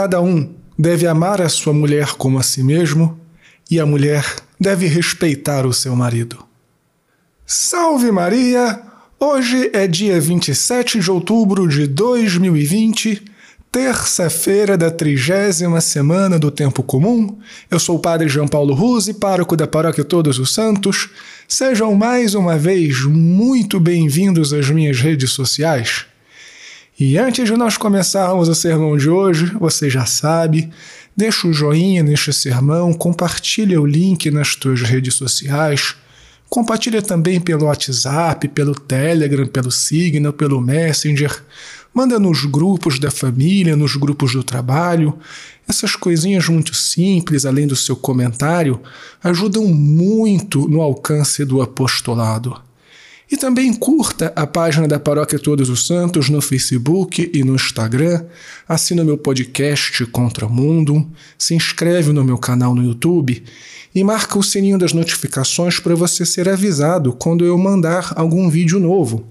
cada um deve amar a sua mulher como a si mesmo e a mulher deve respeitar o seu marido. Salve Maria! Hoje é dia 27 de outubro de 2020 Terça-feira da trigésima semana do Tempo Comum, eu sou o Padre João Paulo Ruse, pároco da Paróquia Todos os Santos. Sejam mais uma vez muito bem-vindos às minhas redes sociais. E antes de nós começarmos o sermão de hoje, você já sabe, deixa o joinha neste sermão, compartilha o link nas tuas redes sociais, compartilha também pelo WhatsApp, pelo Telegram, pelo Signal, pelo Messenger Manda nos grupos da família, nos grupos do trabalho. Essas coisinhas muito simples, além do seu comentário, ajudam muito no alcance do apostolado. E também curta a página da Paróquia Todos os Santos no Facebook e no Instagram, assina meu podcast Contra o Mundo, se inscreve no meu canal no YouTube e marca o sininho das notificações para você ser avisado quando eu mandar algum vídeo novo.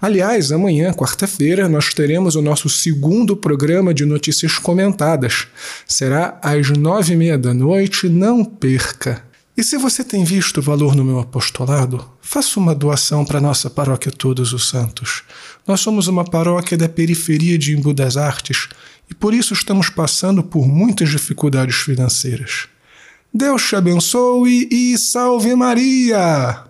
Aliás, amanhã, quarta-feira, nós teremos o nosso segundo programa de notícias comentadas. Será às nove e meia da noite, não perca! E se você tem visto valor no meu apostolado, faça uma doação para nossa paróquia Todos os Santos. Nós somos uma paróquia da periferia de Embu das Artes e por isso estamos passando por muitas dificuldades financeiras. Deus te abençoe e salve Maria!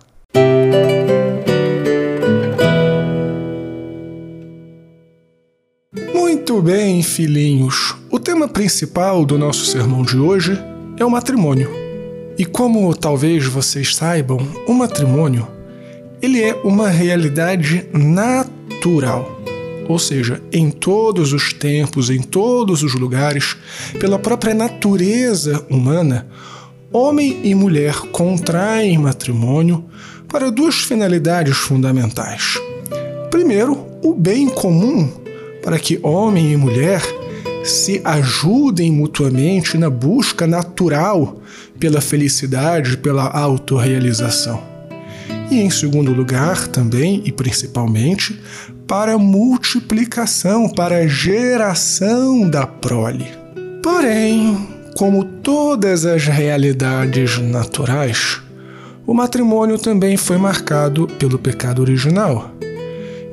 Muito bem, filhinhos. O tema principal do nosso sermão de hoje é o matrimônio. E como talvez vocês saibam, o matrimônio ele é uma realidade natural. Ou seja, em todos os tempos, em todos os lugares, pela própria natureza humana, homem e mulher contraem matrimônio para duas finalidades fundamentais. Primeiro, o bem comum para que homem e mulher se ajudem mutuamente na busca natural pela felicidade, pela autorrealização. E em segundo lugar, também e principalmente, para multiplicação, para a geração da prole. Porém, como todas as realidades naturais, o matrimônio também foi marcado pelo pecado original.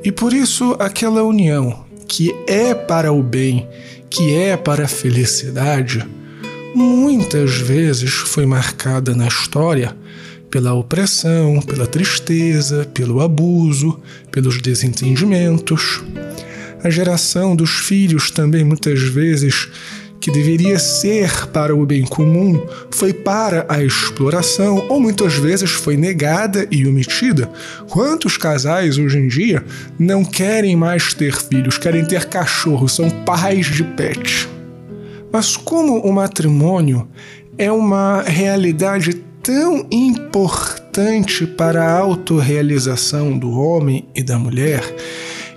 E por isso aquela união que é para o bem, que é para a felicidade, muitas vezes foi marcada na história pela opressão, pela tristeza, pelo abuso, pelos desentendimentos. A geração dos filhos também muitas vezes que deveria ser para o bem comum foi para a exploração ou muitas vezes foi negada e omitida. Quantos casais hoje em dia não querem mais ter filhos, querem ter cachorros, são pais de pet? Mas como o matrimônio é uma realidade tão importante para a autorrealização do homem e da mulher,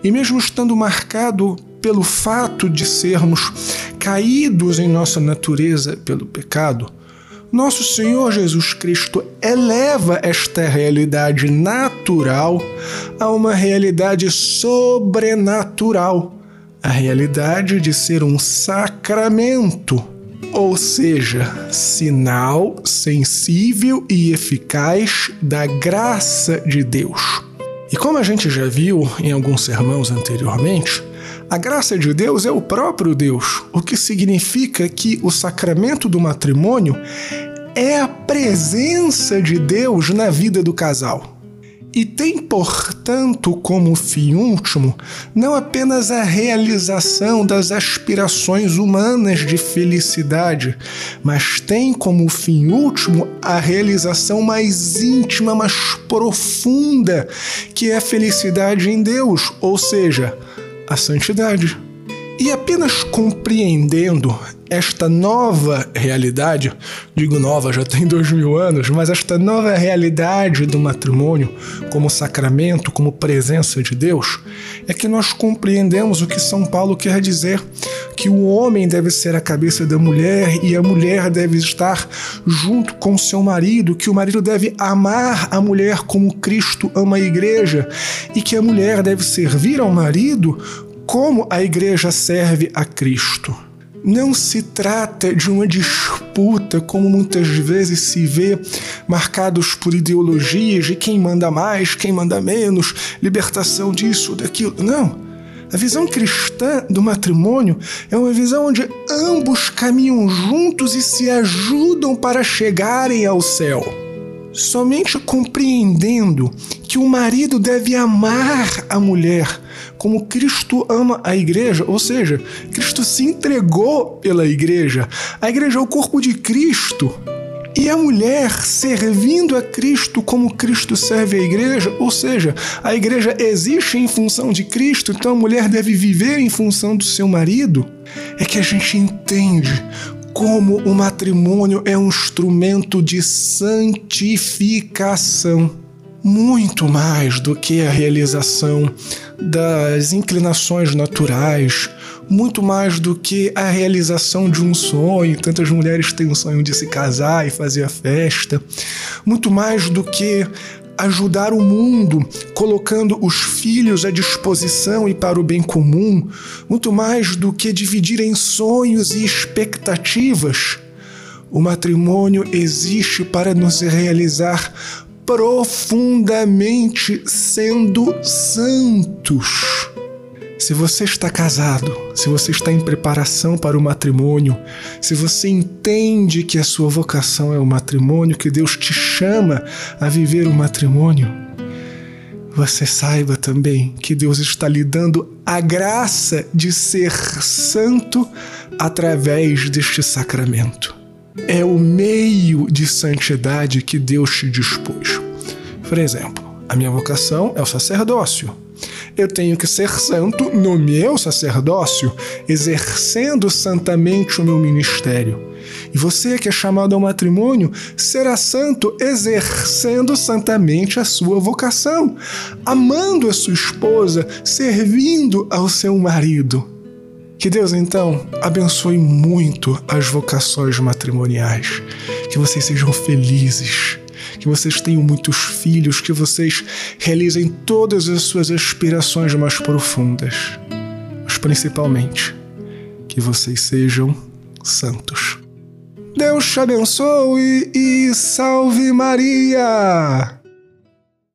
e mesmo estando marcado pelo fato de sermos caídos em nossa natureza pelo pecado, nosso Senhor Jesus Cristo eleva esta realidade natural a uma realidade sobrenatural, a realidade de ser um sacramento, ou seja, sinal sensível e eficaz da graça de Deus. E como a gente já viu em alguns sermãos anteriormente, a graça de Deus é o próprio Deus, o que significa que o sacramento do matrimônio é a presença de Deus na vida do casal. E tem, portanto, como fim último não apenas a realização das aspirações humanas de felicidade, mas tem como fim último a realização mais íntima, mais profunda, que é a felicidade em Deus, ou seja, a santidade. E apenas compreendendo esta nova realidade, digo nova, já tem dois mil anos, mas esta nova realidade do matrimônio como sacramento, como presença de Deus, é que nós compreendemos o que São Paulo quer dizer: que o homem deve ser a cabeça da mulher e a mulher deve estar junto com seu marido, que o marido deve amar a mulher como Cristo ama a igreja e que a mulher deve servir ao marido como a igreja serve a Cristo. Não se trata de uma disputa, como muitas vezes se vê, marcados por ideologias de quem manda mais, quem manda menos, libertação disso, daquilo. Não. A visão cristã do matrimônio é uma visão onde ambos caminham juntos e se ajudam para chegarem ao céu. Somente compreendendo que o marido deve amar a mulher como Cristo ama a igreja, ou seja, Cristo se entregou pela igreja. A igreja é o corpo de Cristo. E a mulher servindo a Cristo como Cristo serve a igreja, ou seja, a igreja existe em função de Cristo, então a mulher deve viver em função do seu marido, é que a gente entende como o matrimônio é um instrumento de santificação, muito mais do que a realização das inclinações naturais, muito mais do que a realização de um sonho. Tantas mulheres têm o sonho de se casar e fazer a festa, muito mais do que ajudar o mundo, colocando os filhos à disposição e para o bem comum, muito mais do que dividir em sonhos e expectativas. O matrimônio existe para nos realizar profundamente sendo santos. Se você está casado, se você está em preparação para o matrimônio, se você entende que a sua vocação é o matrimônio, que Deus te chama a viver o matrimônio, você saiba também que Deus está lhe dando a graça de ser santo através deste sacramento. É o meio de santidade que Deus te dispôs. Por exemplo, a minha vocação é o sacerdócio eu tenho que ser santo no meu sacerdócio, exercendo santamente o meu ministério. E você que é chamado ao matrimônio será santo exercendo santamente a sua vocação, amando a sua esposa, servindo ao seu marido. Que Deus então abençoe muito as vocações matrimoniais, que vocês sejam felizes que vocês tenham muitos filhos, que vocês realizem todas as suas aspirações mais profundas, mas principalmente que vocês sejam santos. Deus te abençoe e salve Maria!